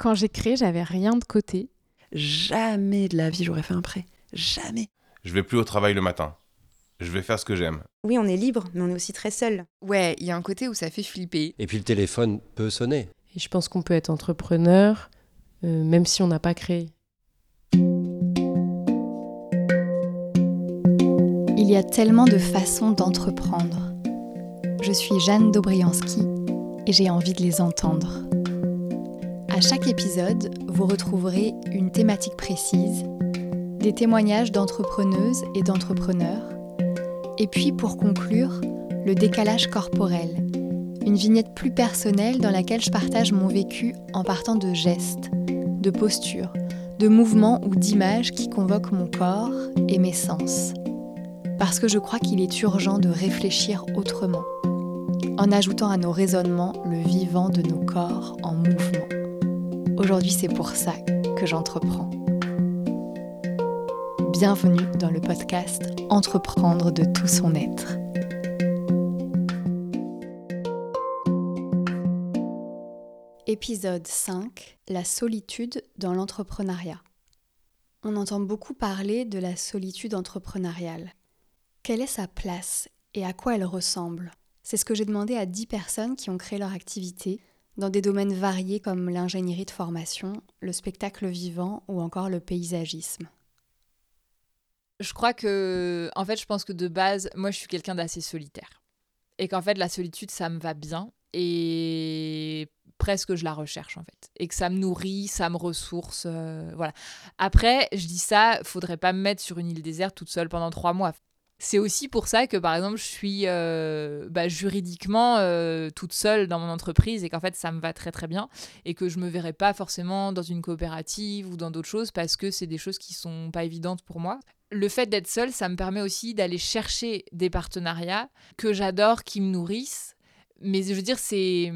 Quand j'ai créé, j'avais rien de côté. Jamais de la vie j'aurais fait un prêt. Jamais. Je vais plus au travail le matin. Je vais faire ce que j'aime. Oui, on est libre, mais on est aussi très seul. Ouais, il y a un côté où ça fait flipper. Et puis le téléphone peut sonner. Et je pense qu'on peut être entrepreneur euh, même si on n'a pas créé. Il y a tellement de façons d'entreprendre. Je suis Jeanne Dobriansky et j'ai envie de les entendre. À chaque épisode, vous retrouverez une thématique précise, des témoignages d'entrepreneuses et d'entrepreneurs, et puis pour conclure, le décalage corporel, une vignette plus personnelle dans laquelle je partage mon vécu en partant de gestes, de postures, de mouvements ou d'images qui convoquent mon corps et mes sens. Parce que je crois qu'il est urgent de réfléchir autrement, en ajoutant à nos raisonnements le vivant de nos corps en mouvement. Aujourd'hui, c'est pour ça que j'entreprends. Bienvenue dans le podcast Entreprendre de tout son être. Épisode 5 La solitude dans l'entrepreneuriat. On entend beaucoup parler de la solitude entrepreneuriale. Quelle est sa place et à quoi elle ressemble? C'est ce que j'ai demandé à 10 personnes qui ont créé leur activité dans des domaines variés comme l'ingénierie de formation, le spectacle vivant ou encore le paysagisme. Je crois que, en fait, je pense que de base, moi, je suis quelqu'un d'assez solitaire. Et qu'en fait, la solitude, ça me va bien. Et presque je la recherche en fait et que ça me nourrit, ça me ressource, euh, voilà. Après, je dis ça, faudrait pas me mettre sur une île déserte toute seule pendant trois mois. C'est aussi pour ça que par exemple je suis euh, bah, juridiquement euh, toute seule dans mon entreprise et qu'en fait ça me va très très bien et que je me verrai pas forcément dans une coopérative ou dans d'autres choses parce que c'est des choses qui sont pas évidentes pour moi. Le fait d'être seule, ça me permet aussi d'aller chercher des partenariats que j'adore, qui me nourrissent. Mais je veux dire, c'est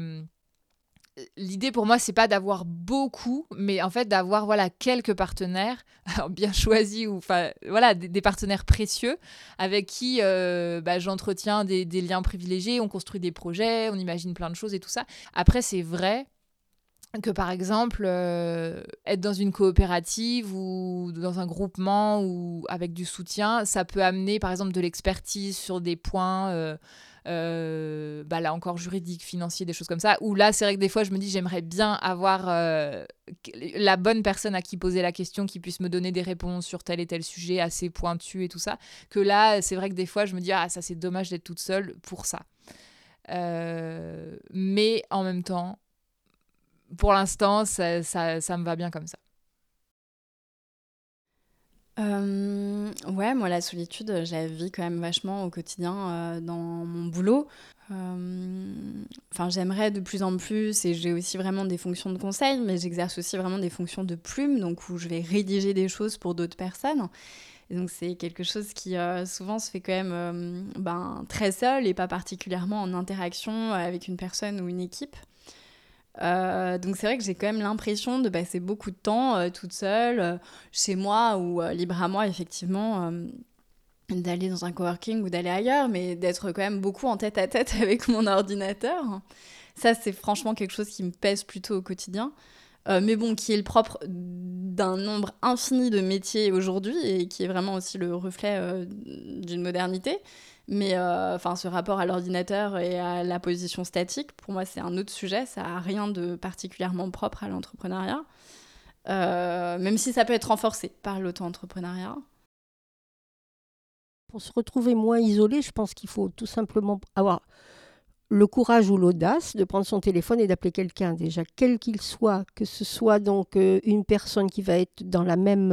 l'idée pour moi, c'est pas d'avoir beaucoup, mais en fait d'avoir voilà quelques partenaires bien choisis ou enfin voilà des, partenaires précieux avec qui euh, bah, j'entretiens des, liens privilégiés, on construit des projets, on imagine plein de choses et tout ça. Après, c'est vrai que par exemple euh, être dans une coopérative ou dans un groupement ou avec du soutien, ça peut amener par exemple de l'expertise sur des points. Euh, euh, bah là encore juridique, financier, des choses comme ça. Où là, c'est vrai que des fois, je me dis, j'aimerais bien avoir euh, la bonne personne à qui poser la question, qui puisse me donner des réponses sur tel et tel sujet assez pointu et tout ça. Que là, c'est vrai que des fois, je me dis, ah, ça c'est dommage d'être toute seule pour ça. Euh, mais en même temps, pour l'instant, ça, ça, ça me va bien comme ça. Euh, ouais, moi la solitude, euh, je la vis quand même vachement au quotidien euh, dans mon boulot. Enfin, j'aimerais de plus en plus, et j'ai aussi vraiment des fonctions de conseil, mais j'exerce aussi vraiment des fonctions de plume, donc où je vais rédiger des choses pour d'autres personnes. Donc c'est quelque chose qui souvent se fait quand même ben, très seul et pas particulièrement en interaction avec une personne ou une équipe. Euh, donc c'est vrai que j'ai quand même l'impression de passer beaucoup de temps euh, toute seule euh, chez moi ou libre à moi effectivement d'aller dans un coworking ou d'aller ailleurs, mais d'être quand même beaucoup en tête à tête avec mon ordinateur. Ça c'est franchement quelque chose qui me pèse plutôt au quotidien. mais bon, qui est le propre d'un nombre infini de métiers aujourd'hui et qui est vraiment aussi le reflet d'une modernité. Mais euh, enfin, ce rapport à l'ordinateur et à la position statique, pour moi, c'est un autre sujet. Ça n'a rien de particulièrement propre à l'entrepreneuriat, euh, même si ça peut être renforcé par l'auto-entrepreneuriat. Pour se retrouver moins isolé, je pense qu'il faut tout simplement avoir le courage ou l'audace de prendre son téléphone et d'appeler quelqu'un déjà, quel qu'il soit, que ce soit donc euh, une personne qui va être dans, la même,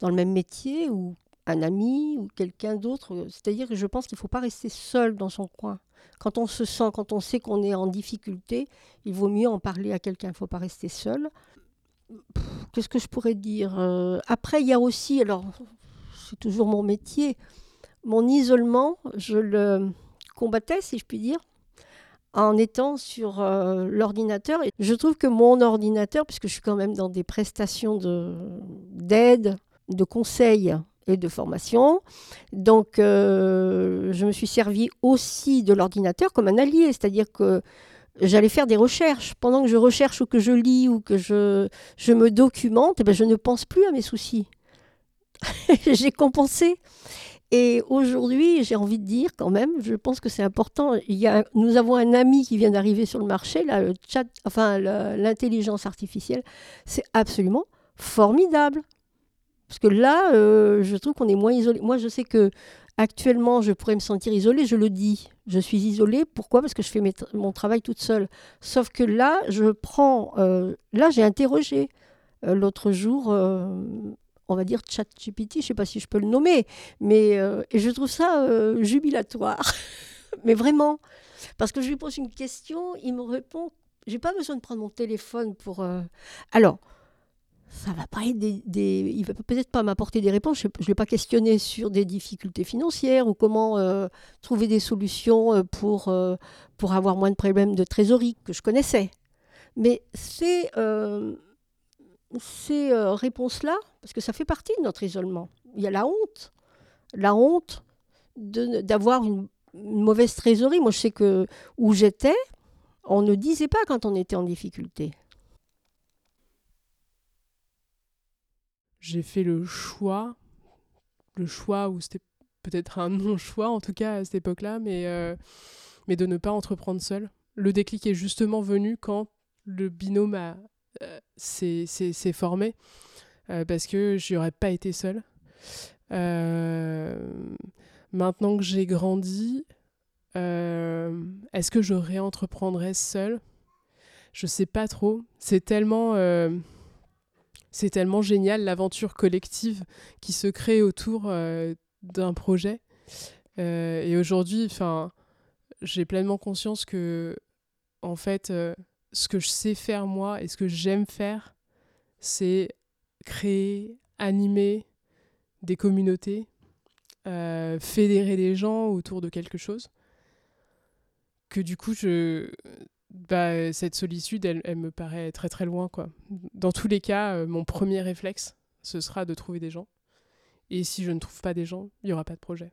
dans le même métier ou un ami ou quelqu'un d'autre. C'est-à-dire que je pense qu'il ne faut pas rester seul dans son coin. Quand on se sent, quand on sait qu'on est en difficulté, il vaut mieux en parler à quelqu'un. Il ne faut pas rester seul. Qu'est-ce que je pourrais dire euh, Après, il y a aussi, alors c'est toujours mon métier, mon isolement, je le combattais, si je puis dire, en étant sur euh, l'ordinateur. Je trouve que mon ordinateur, puisque je suis quand même dans des prestations d'aide, de, de conseils et de formation. Donc, euh, je me suis servi aussi de l'ordinateur comme un allié, c'est-à-dire que j'allais faire des recherches. Pendant que je recherche ou que je lis ou que je, je me documente, eh ben, je ne pense plus à mes soucis. j'ai compensé. Et aujourd'hui, j'ai envie de dire quand même, je pense que c'est important. Il y a, nous avons un ami qui vient d'arriver sur le marché, là, chat, enfin l'intelligence artificielle. C'est absolument formidable. Parce que là, euh, je trouve qu'on est moins isolé. Moi, je sais que actuellement, je pourrais me sentir isolée. Je le dis. Je suis isolée. Pourquoi? Parce que je fais mon travail toute seule. Sauf que là, je prends. Euh, là, j'ai interrogé euh, l'autre jour on va dire ChatGPT, je ne sais pas si je peux le nommer, mais et je trouve ça jubilatoire. mais vraiment, parce que je lui pose une question, il me répond, j'ai pas besoin de prendre mon téléphone pour. Alors, ça va pas être des, des... il va peut-être pas m'apporter des réponses. Je ne l'ai pas questionné sur des difficultés financières ou comment trouver des solutions pour pour avoir moins de problèmes de trésorerie que je connaissais. Mais ces euh, réponses-là, parce que ça fait partie de notre isolement. Il y a la honte, la honte d'avoir une, mauvaise trésorerie. Moi, je sais que où j'étais, on ne disait pas quand on était en difficulté. J'ai fait le choix, le choix où c'était peut-être un non-choix en tout cas à cette époque-là, mais, euh, mais de ne pas entreprendre seul. Le déclic est justement venu quand le binôme euh, formé euh, parce que je n'aurais pas été seule. Maintenant que j'ai grandi, est-ce que je réentreprendrais seule? Je sais pas trop. C'est tellement c'est tellement génial l'aventure collective qui se crée autour d'un projet. et aujourd'hui, enfin, j'ai pleinement conscience que, en fait, ce que je sais faire moi et ce que j'aime faire, c'est créer, animer des communautés, euh, fédérer des gens autour de quelque chose. Que du coup, je, bah, cette solitude, elle, elle, me paraît très très loin. Quoi. Dans tous les cas, euh, mon premier réflexe, ce sera de trouver des gens. Et si je ne trouve pas des gens, il n'y aura pas de projet.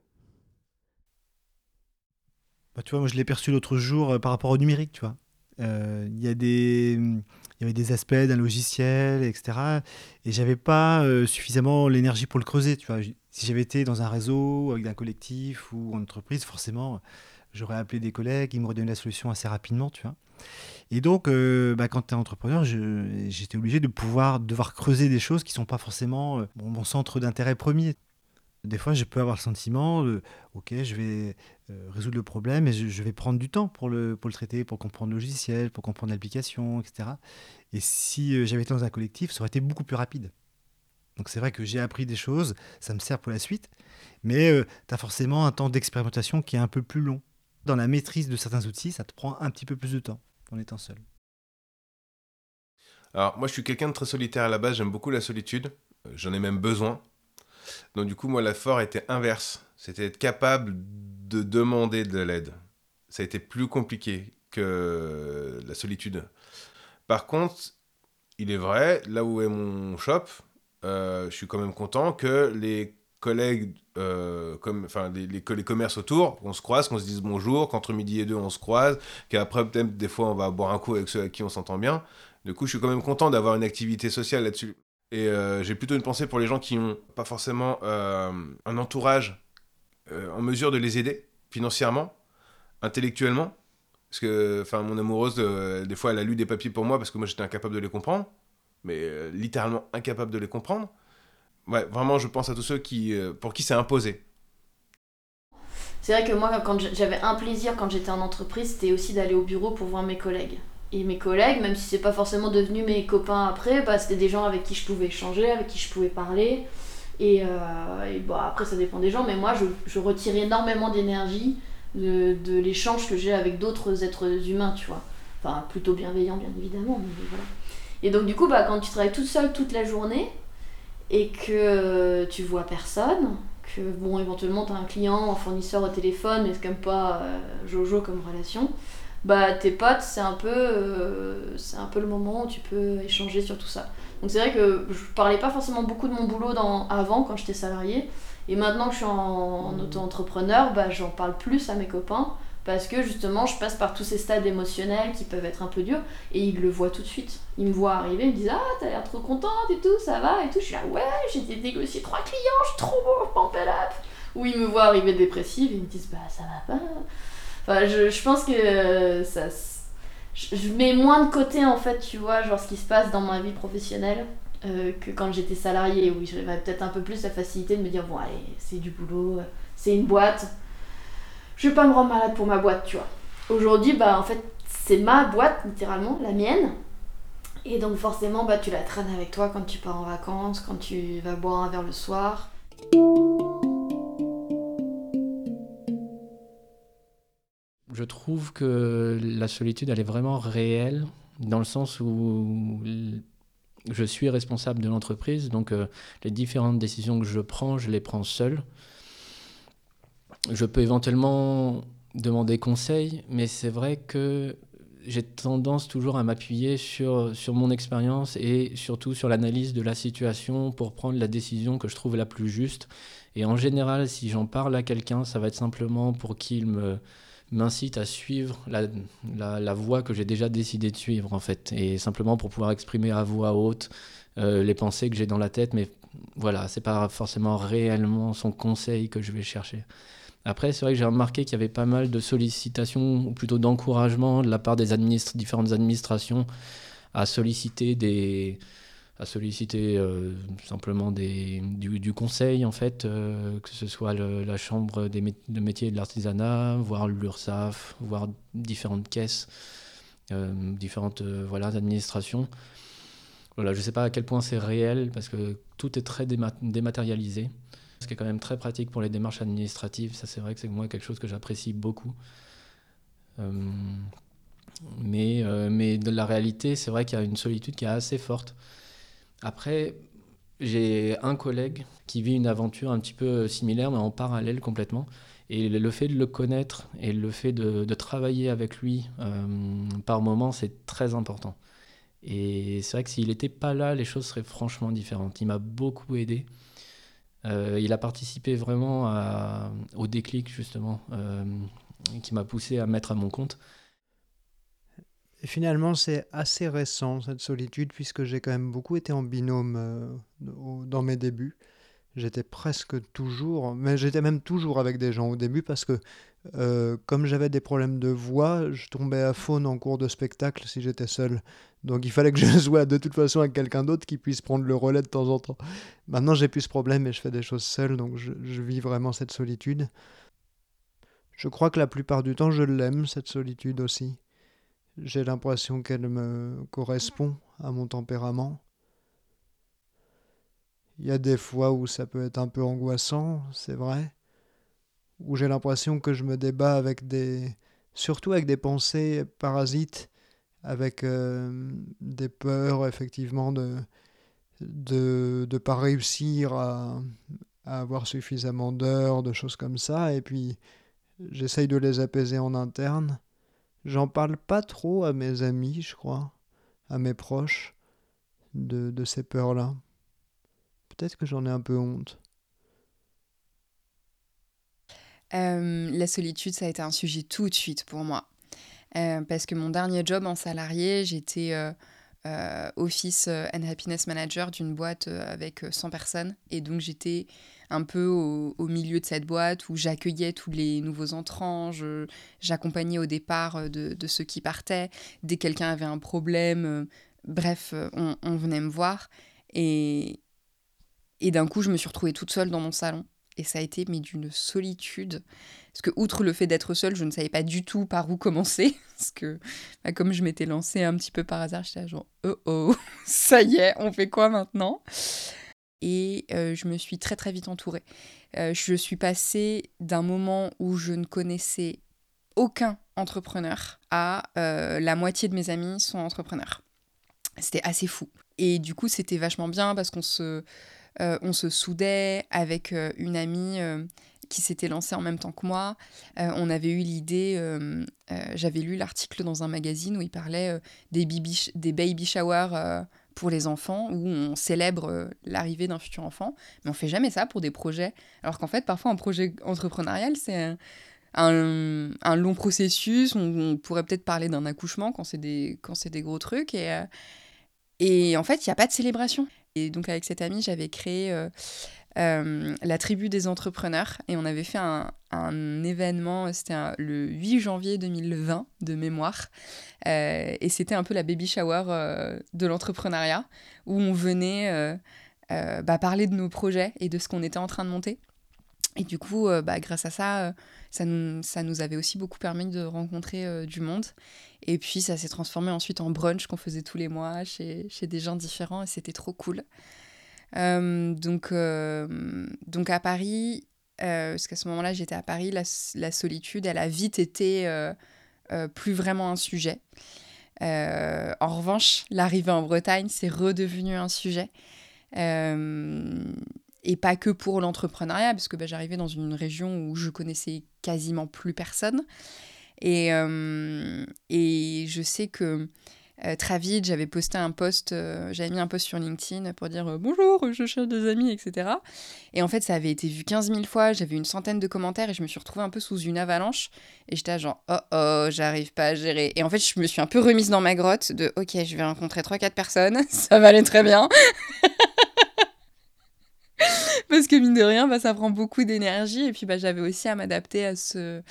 Bah, tu vois, moi je l'ai perçu l'autre jour euh, par rapport au numérique, tu vois. Euh, il y y avait des aspects d'un logiciel, etc. Et j'avais pas euh, suffisamment l'énergie pour le creuser. Tu vois. Si j'avais été dans un réseau, avec un collectif ou en entreprise, forcément, j'aurais appelé des collègues, ils m'auraient donné la solution assez rapidement. Tu vois. Et donc, euh, bah, quand tu es entrepreneur, j'étais obligé de pouvoir devoir creuser des choses qui ne sont pas forcément mon centre d'intérêt premier. Des fois, je peux avoir le sentiment, ok, je vais euh, résoudre le problème et je, vais prendre du temps pour le, pour le traiter, pour comprendre le logiciel, pour comprendre l'application, etc. Et si euh, j'avais été dans un collectif, ça aurait été beaucoup plus rapide. Donc c'est vrai que j'ai appris des choses, ça me sert pour la suite, mais euh, tu as forcément un temps d'expérimentation qui est un peu plus long. Dans la maîtrise de certains outils, ça te prend un petit peu plus de temps en étant seul. Alors moi je suis quelqu'un de très solitaire à la base, j'aime beaucoup la solitude, j'en ai même besoin. Donc du coup, moi, l'effort était inverse. C'était être capable de demander de l'aide. Ça a été plus compliqué que la solitude. Par contre, il est vrai, là où est mon shop, euh, je suis quand même content que les collègues, euh, comme, enfin les, les, les, commerces autour, on se croise, qu'on se dise bonjour, qu'entre midi et deux on se croise, qu'après peut-être des fois on va boire un coup avec ceux avec qui on s'entend bien. Du coup, je suis quand même content d'avoir une activité sociale là-dessus. Et euh, j'ai plutôt une pensée pour les gens qui n'ont pas forcément euh, un entourage en mesure de les aider financièrement, intellectuellement. Parce que enfin, mon amoureuse, des fois, elle a lu des papiers pour moi parce que moi, j'étais incapable de les comprendre. Mais littéralement incapable de les comprendre. Ouais, vraiment, je pense à tous ceux qui, pour qui c'est imposé. C'est vrai que moi, quand j'avais un plaisir quand j'étais en entreprise, c'était aussi d'aller au bureau pour voir mes collègues et mes collègues, même si c'est pas forcément devenu mes copains après, bah, c'était des gens avec qui je pouvais échanger, avec qui je pouvais parler. Et, euh, bon, après, ça dépend des gens, mais moi, je, je retire énormément d'énergie de, de l'échange que j'ai avec d'autres êtres humains, tu vois. Enfin, plutôt bienveillants, bien évidemment, mais voilà. Et donc, du coup, bah, quand tu travailles toute seule toute la journée et que tu vois personne, que, bon, éventuellement, tu as un client, un fournisseur au téléphone, mais c'est quand même pas euh, Jojo comme relation. Bah tes potes c'est un peu euh, c'est un peu le moment où tu peux échanger sur tout ça. Donc c'est vrai que je parlais pas forcément beaucoup de mon boulot dans, avant quand j'étais salarié et maintenant que je suis en, auto-entrepreneur bah j'en parle plus à mes copains Parce que justement, je passe par tous ces stades émotionnels qui peuvent être un peu durs et ils le voient tout de suite. Ils me voient arriver, ils me disent Ah, t'as l'air trop contente et tout, ça va et tout. Je suis là, ouais, j'ai négocié trois clients, je suis trop beau, pump. Ou ils me voient arriver dépressive et ils me disent Bah, ça va pas. Enfin, je, pense que ça. Je, je mets moins de côté en fait, tu vois, genre ce qui se passe dans ma vie professionnelle. euh, que quand j'étais salariée, où j'avais peut-être un peu plus la facilité de me dire bon allez c'est du boulot, euh, c'est une boîte, je vais pas me rendre malade pour ma boîte, tu vois. Aujourd'hui, bah en fait, c'est ma boîte, littéralement, la mienne. Et donc forcément, bah tu la traînes avec toi quand tu pars en vacances, quand tu vas boire un verre le soir. Je trouve que la solitude, elle est vraiment réelle, dans le sens où je suis responsable de l'entreprise, donc euh, les différentes décisions que je prends, je les prends seul. Je peux éventuellement demander conseil, mais c'est vrai que j'ai tendance toujours à m'appuyer sur, sur mon expérience et surtout sur l'analyse de la situation pour prendre la décision que je trouve la plus juste. Et en général, si j'en parle à quelqu'un, ça va être simplement pour qu'il me m'incite à suivre la, la, voie que j'ai déjà décidé de suivre en fait. Et simplement pour pouvoir exprimer à voix haute euh, les pensées que j'ai dans la tête. Mais voilà c'est pas forcément réellement son conseil que je vais chercher après c'est vrai que j'ai remarqué qu'il y avait pas mal de sollicitations ou plutôt d'encouragement de la part des différentes administrations à solliciter euh, simplement du, conseil, en fait, euh, que ce soit la Chambre des de métiers et de l'artisanat, voire l'URSSAF, voire différentes caisses, euh, différentes administrations. Voilà, je ne sais pas à quel point c'est réel, parce que tout est très déma dématérialisé, ce qui est quand même très pratique pour les démarches administratives. Ça, c'est vrai que c'est moi quelque chose que j'apprécie beaucoup. mais, mais de la réalité, c'est vrai qu'il y a une solitude qui est assez forte. Après, j'ai un collègue qui vit une aventure un petit peu similaire, mais en parallèle complètement. Et le fait de le connaître et le fait de, de travailler avec lui euh, par moment, c'est très important. Et c'est vrai que s'il n'était pas là, les choses seraient franchement différentes. Il m'a beaucoup aidé. Euh, il a participé vraiment au déclic, justement, euh, qui m'a poussé à mettre à mon compte. Et finalement, c'est assez récent, cette solitude, puisque j'ai quand même beaucoup été en binôme euh, dans mes débuts. J'étais presque toujours, mais j'étais même toujours avec des gens au début, parce que euh, comme j'avais des problèmes de voix, je tombais à faune en cours de spectacle si j'étais seul. Donc il fallait que je sois de toute façon avec quelqu'un d'autre qui puisse prendre le relais de temps en temps. Maintenant, j'ai plus ce problème et je fais des choses seul, donc je, je vis vraiment cette solitude. Je crois que la plupart du temps, je l'aime, cette solitude aussi. J'ai l'impression qu'elle me correspond à mon tempérament. Il y a des fois où ça peut être un peu angoissant, c'est vrai, où j'ai l'impression que je me débat avec des... surtout avec des pensées parasites, avec euh, des peurs effectivement de de ne pas réussir à, à avoir suffisamment d'heures, de choses comme ça, et puis j'essaye de les apaiser en interne. J'en parle pas trop à mes amis, je crois, à mes proches, de, de ces peurs-là. Peut-être que j'en ai un peu honte. Euh, la solitude, ça a été un sujet tout de suite pour moi. Euh, parce que mon dernier job en salarié, j'étais euh, Office and Happiness Manager d'une boîte avec 100 personnes. Et donc j'étais un peu au, milieu de cette boîte où j'accueillais tous les nouveaux entrants, j'accompagnais au départ de, ceux qui partaient. Dès que quelqu'un avait un problème, bref, on, on, venait me voir. Et, et d'un coup, je me suis retrouvée toute seule dans mon salon. Et ça a été mais d'une solitude. Parce que, outre le fait d'être seule, je ne savais pas du tout par où commencer. Parce que, bah, comme je m'étais lancée un petit peu par hasard, j'étais genre, oh oh, ça y est, on fait quoi maintenant? Et euh, je me suis très très vite entourée. Euh, je suis passée d'un moment où je ne connaissais aucun entrepreneur à euh, la moitié de mes amis sont entrepreneurs. C'était assez fou. Et du coup, c'était vachement bien parce qu'on se euh, on se soudait avec euh, une amie euh, qui s'était lancée en même temps que moi. on avait eu l'idée, j'avais lu l'article dans un magazine où il parlait des, baby, des baby showers pour les enfants, où on célèbre l'arrivée d'un futur enfant, mais on fait jamais ça pour des projets. Alors qu'en fait, parfois, un projet entrepreneurial, c'est un, un long processus. On, pourrait peut-être parler d'un accouchement quand c'est des, des gros trucs. Et, et en fait, il n'y a pas de célébration. Et donc, avec cette amie, j'avais créé euh, euh, la tribu des entrepreneurs et on avait fait un, événement, c'était le 8 janvier 2020 de mémoire. Euh, et c'était un peu la baby shower de l'entrepreneuriat où on venait bah, parler de nos projets et de ce qu'on était en train de monter. Et du coup, euh, bah, grâce à ça, euh, ça, nous, ça nous avait aussi beaucoup permis de rencontrer euh, du monde. Et puis, ça s'est transformé ensuite en brunch qu'on faisait tous les mois chez, chez des gens différents et c'était trop cool. Donc, donc, à Paris, parce qu'à ce moment-là, j'étais à Paris, la, la solitude, elle a vite été plus vraiment un sujet. En revanche, l'arrivée en Bretagne, c'est redevenu un sujet. Et pas que pour l'entrepreneuriat, parce que bah, j'arrivais dans une région où je connaissais quasiment plus personne. Et, euh, et je sais que euh, très vite, j'avais posté un post, euh, j'avais mis un post sur LinkedIn pour dire bonjour, je cherche des amis, etc. Et en fait, ça avait été vu 15 000 fois, j'avais une centaine de commentaires et je me suis retrouvée un peu sous une avalanche. Et j'étais genre, oh oh, j'arrive pas à gérer. Et en fait, je me suis un peu remise dans ma grotte de, ok, je vais rencontrer 3-4 personnes, ça va aller très bien. Parce que mine de rien, bah, ça prend beaucoup d'énergie. Et puis bah, j'avais aussi à m'adapter à ce,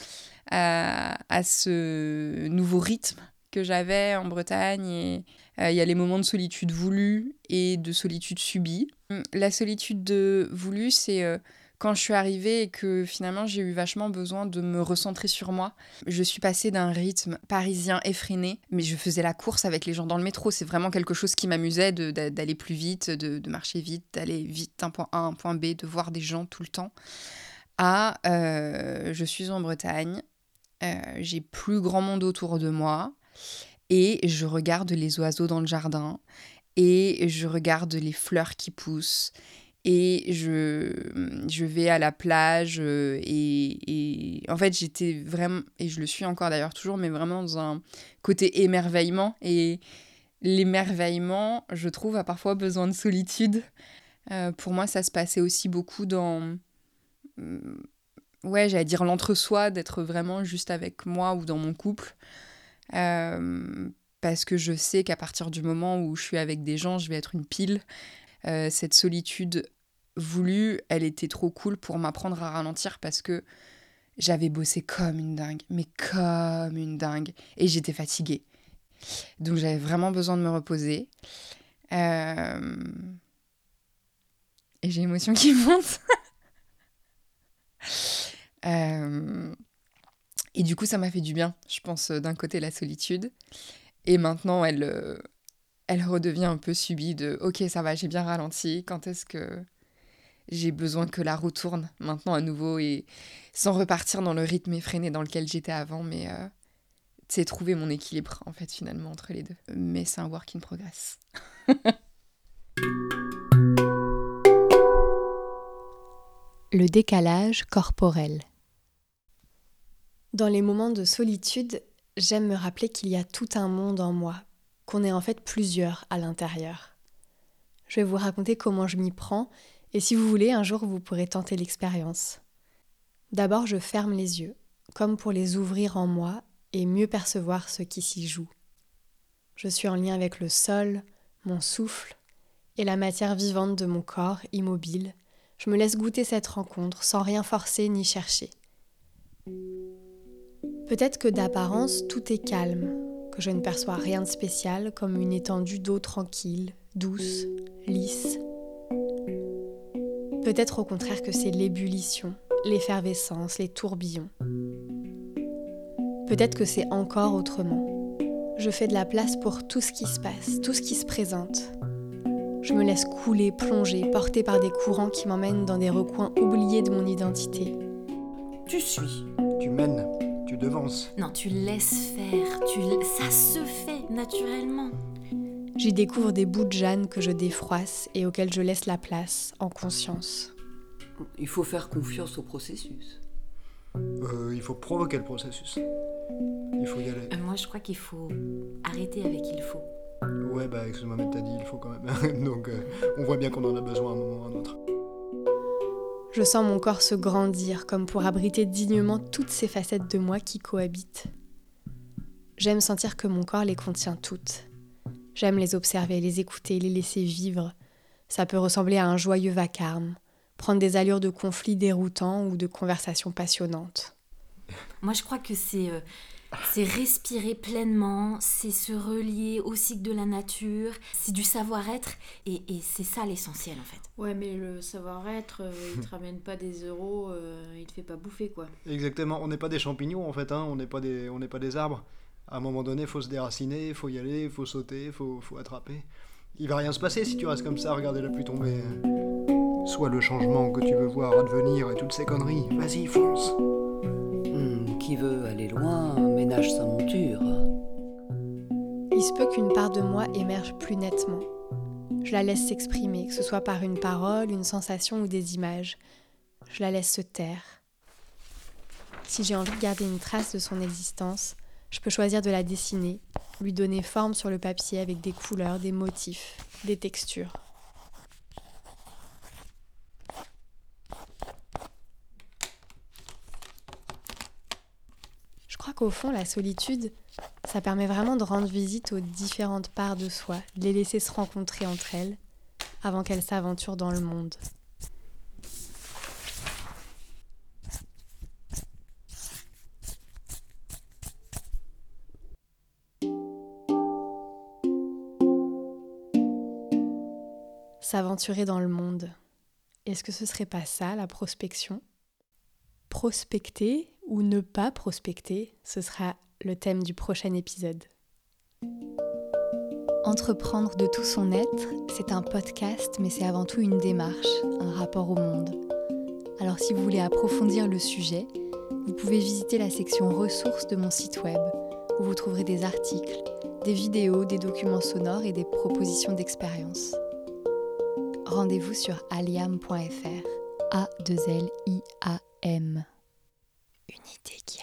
à, à ce nouveau rythme que j'avais en Bretagne. Et euh, il y a les moments de solitude voulue et de solitude subie. La solitude de voulue, c'est euh, quand je suis arrivée et que finalement j'ai eu vachement besoin de me recentrer sur moi. Je suis passée d'un rythme parisien effréné, mais je faisais la course avec les gens dans le métro. C'est vraiment quelque chose qui m'amusait d'aller plus vite, de, de marcher vite, d'aller vite d'un point A à un point B, de voir des gens tout le temps. À euh, je suis en Bretagne, euh, j'ai plus grand monde autour de moi et je regarde les oiseaux dans le jardin et je regarde les fleurs qui poussent et je, je vais à la plage euh, et, et en fait j'étais vraiment et je le suis encore d'ailleurs toujours mais vraiment dans un côté émerveillement. Et l'émerveillement je trouve a parfois besoin de solitude. Euh, pour moi ça se passait aussi beaucoup dans hum, ouais j'allais dire l'entre-soi d'être vraiment juste avec moi ou dans mon couple. Euh, parce que je sais qu'à partir du moment où je suis avec des gens, je vais être une pile. Euh, cette solitude voulue, elle était trop cool pour m'apprendre à ralentir parce que j'avais bossé comme une dingue, mais comme une dingue, et j'étais fatiguée. Donc j'avais vraiment besoin de me reposer. Euh, Et j'ai l'émotion qui monte. Euh, Et du coup, ça m'a fait du bien, je pense, d'un côté la solitude. Et maintenant, elle, elle redevient un peu subie de Ok, ça va, j'ai bien ralenti. Quand est-ce que j'ai besoin que la roue tourne maintenant à nouveau et sans repartir dans le rythme effréné dans lequel j'étais avant, mais euh, c'est trouver mon équilibre en fait finalement entre les deux. Mais c'est un work in progress. Le décalage corporel. Dans les moments de solitude, j'aime me rappeler qu'il y a tout un monde en moi, qu'on est en fait plusieurs à l'intérieur. Je vais vous raconter comment je m'y prends, et si vous voulez, un jour vous pourrez tenter l'expérience. D'abord, je ferme les yeux, comme pour les ouvrir en moi et mieux percevoir ce qui s'y joue. Je suis en lien avec le sol, mon souffle et la matière vivante de mon corps immobile. Je me laisse goûter cette rencontre sans rien forcer ni chercher. Peut-être que d'apparence tout est calme, que je ne perçois rien de spécial comme une étendue d'eau tranquille, douce, lisse. Peut-être au contraire que c'est l'ébullition, l'effervescence, les tourbillons. Peut-être que c'est encore autrement. Je fais de la place pour tout ce qui se passe, tout ce qui se présente. Je me laisse couler, plonger, porter par des courants qui m'emmènent dans des recoins oubliés de mon identité. Tu suis. Tu mènes, devances. Non, tu laisses faire. Tu... Ça se fait naturellement. J'y découvre des bouts de Jeanne que je défroisse et auxquels je laisse la place, en conscience. Il faut faire confiance au processus. Euh, il faut provoquer le processus. Il faut y aller. Euh, moi, je crois qu'il faut arrêter avec il faut. Ouais, bah excuse-moi, mais t'as dit il faut quand même. Donc euh, on voit bien qu'on en a besoin à un moment ou à un autre. Je sens mon corps se grandir comme pour abriter dignement toutes ces facettes de moi qui cohabitent. J'aime sentir que mon corps les contient toutes. J'aime les observer, les écouter, les laisser vivre. Ça peut ressembler à un joyeux vacarme, prendre des allures de conflits déroutants ou de conversations passionnantes. Moi, je crois que c'est euh, c'est respirer pleinement, c'est se relier au cycle de la nature, c'est du savoir-être et, et c'est ça l'essentiel en fait. Ouais, mais le savoir-être, euh, il te ramène pas des euros, euh, il te fait pas bouffer quoi. Exactement, on n'est pas des champignons en fait, hein, on n'est pas, des- on n'est pas des arbres. À un moment donné, il faut se déraciner, il faut y aller, il faut sauter, il faut, faut attraper. Il va rien se passer si tu restes comme ça, à regarder la pluie tomber. Soit le changement que tu veux voir advenir et toutes ces conneries. Vas-y, fonce. Hmm, qui veut aller loin Il se peut qu'une part de moi émerge plus nettement. Je la laisse s'exprimer, que ce soit par une parole, une sensation ou des images. Je la laisse se taire. Si j'ai envie de garder une trace de son existence, je peux choisir de la dessiner, lui donner forme sur le papier avec des couleurs, des motifs, des textures. Fond, la solitude, ça permet vraiment de rendre visite aux différentes parts de soi, de les laisser se rencontrer entre elles, avant qu'elles s'aventurent dans le monde. S'aventurer dans le monde. Est-ce que ce serait pas ça la prospection? Prospecter ou ne pas prospecter, ce sera le thème du prochain épisode. Entreprendre de tout son être, c'est un podcast, mais c'est avant tout une démarche, un rapport au monde. Alors si vous voulez approfondir le sujet, vous pouvez visiter la section ressources de mon site web, où vous trouverez des articles, des vidéos, des documents sonores et des propositions d'expérience. Rendez-vous sur aliam.fr, A-2-L-I-A-M. Une idée qui